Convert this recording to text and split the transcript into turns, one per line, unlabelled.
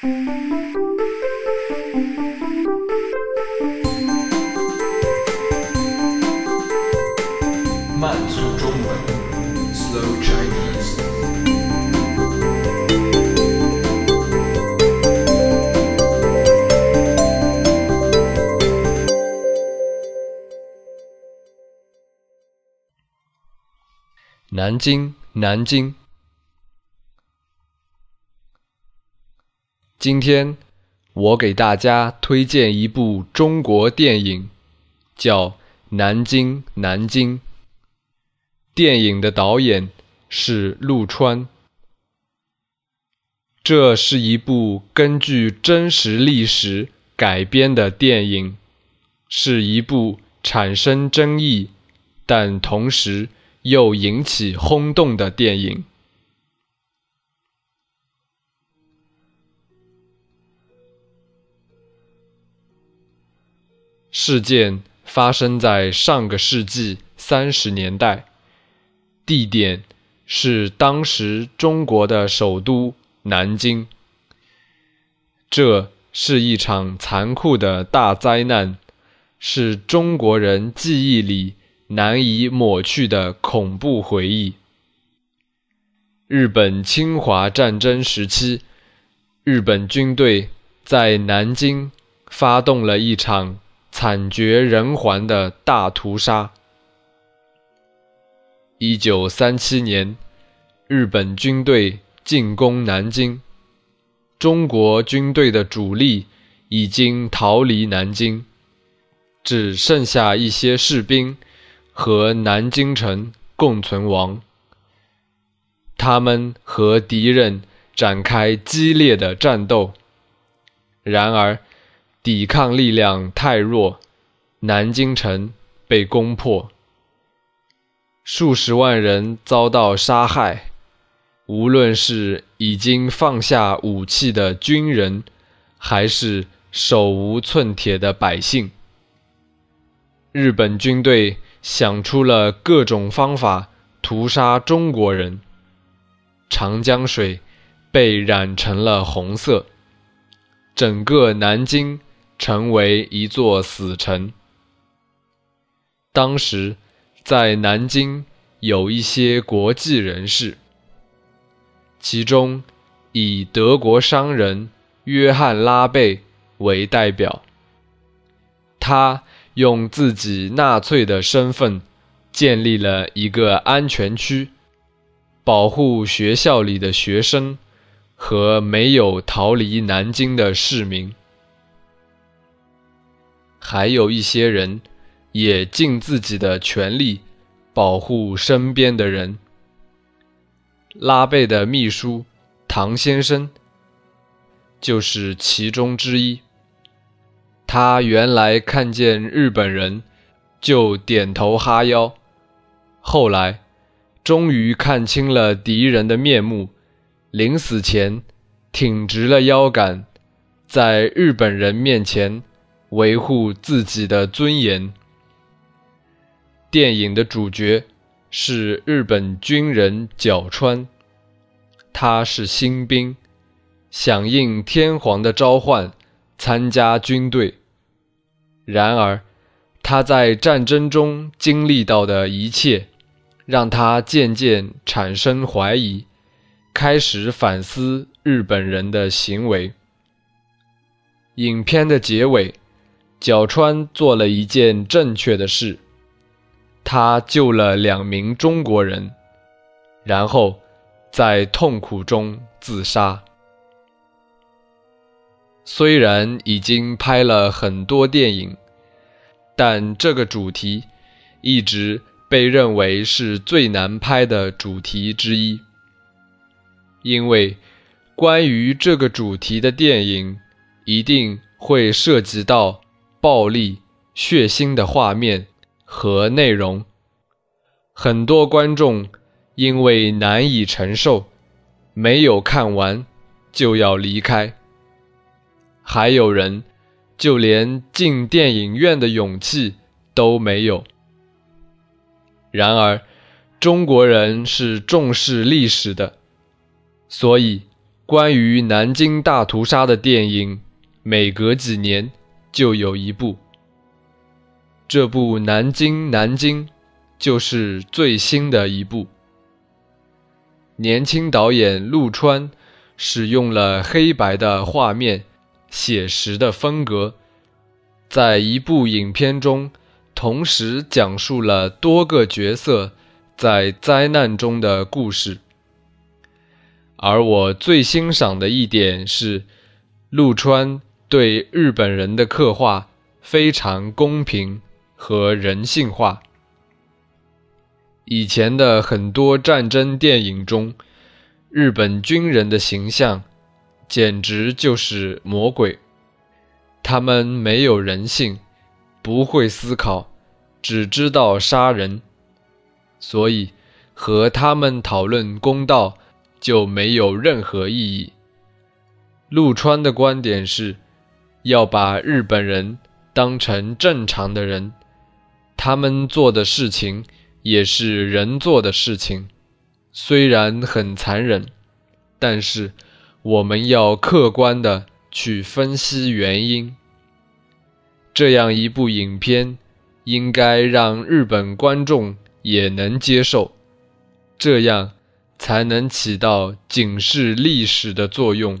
慢速中文，Slow Chinese。
南京，南京。今天我给大家推荐一部中国电影，叫《南京，南京》。电影的导演是陆川。这是一部根据真实历史改编的电影，是一部产生争议，但同时。又引起轰动的电影。事件发生在上个世纪三十年代，地点是当时中国的首都南京。这是一场残酷的大灾难，是中国人记忆里。难以抹去的恐怖回忆。日本侵华战争时期，日本军队在南京发动了一场惨绝人寰的大屠杀。一九三七年，日本军队进攻南京，中国军队的主力已经逃离南京，只剩下一些士兵。和南京城共存亡，他们和敌人展开激烈的战斗。然而，抵抗力量太弱，南京城被攻破，数十万人遭到杀害。无论是已经放下武器的军人，还是手无寸铁的百姓，日本军队。想出了各种方法屠杀中国人。长江水被染成了红色，整个南京成为一座死城。当时在南京有一些国际人士，其中以德国商人约翰拉贝为代表，他。用自己纳粹的身份建立了一个安全区，保护学校里的学生和没有逃离南京的市民。还有一些人也尽自己的全力保护身边的人。拉贝的秘书唐先生就是其中之一。他原来看见日本人，就点头哈腰，后来终于看清了敌人的面目，临死前挺直了腰杆，在日本人面前维护自己的尊严。电影的主角是日本军人角川，他是新兵，响应天皇的召唤。参加军队。然而，他在战争中经历到的一切，让他渐渐产生怀疑，开始反思日本人的行为。影片的结尾，角川做了一件正确的事，他救了两名中国人，然后在痛苦中自杀。虽然已经拍了很多电影，但这个主题一直被认为是最难拍的主题之一。因为关于这个主题的电影一定会涉及到暴力、血腥的画面和内容，很多观众因为难以承受，没有看完就要离开。还有人，就连进电影院的勇气都没有。然而，中国人是重视历史的，所以关于南京大屠杀的电影，每隔几年就有一部。这部《南京南京》就是最新的一部。年轻导演陆川使用了黑白的画面、写实的风格，在一部影片中同时讲述了多个角色在灾难中的故事。而我最欣赏的一点是，陆川对日本人的刻画非常公平和人性化。以前的很多战争电影中，日本军人的形象简直就是魔鬼，他们没有人性，不会思考，只知道杀人，所以和他们讨论公道。就没有任何意义。陆川的观点是，要把日本人当成正常的人，他们做的事情也是人做的事情，虽然很残忍，但是我们要客观的去分析原因。这样一部影片，应该让日本观众也能接受，这样。才能起到警示历史的作用。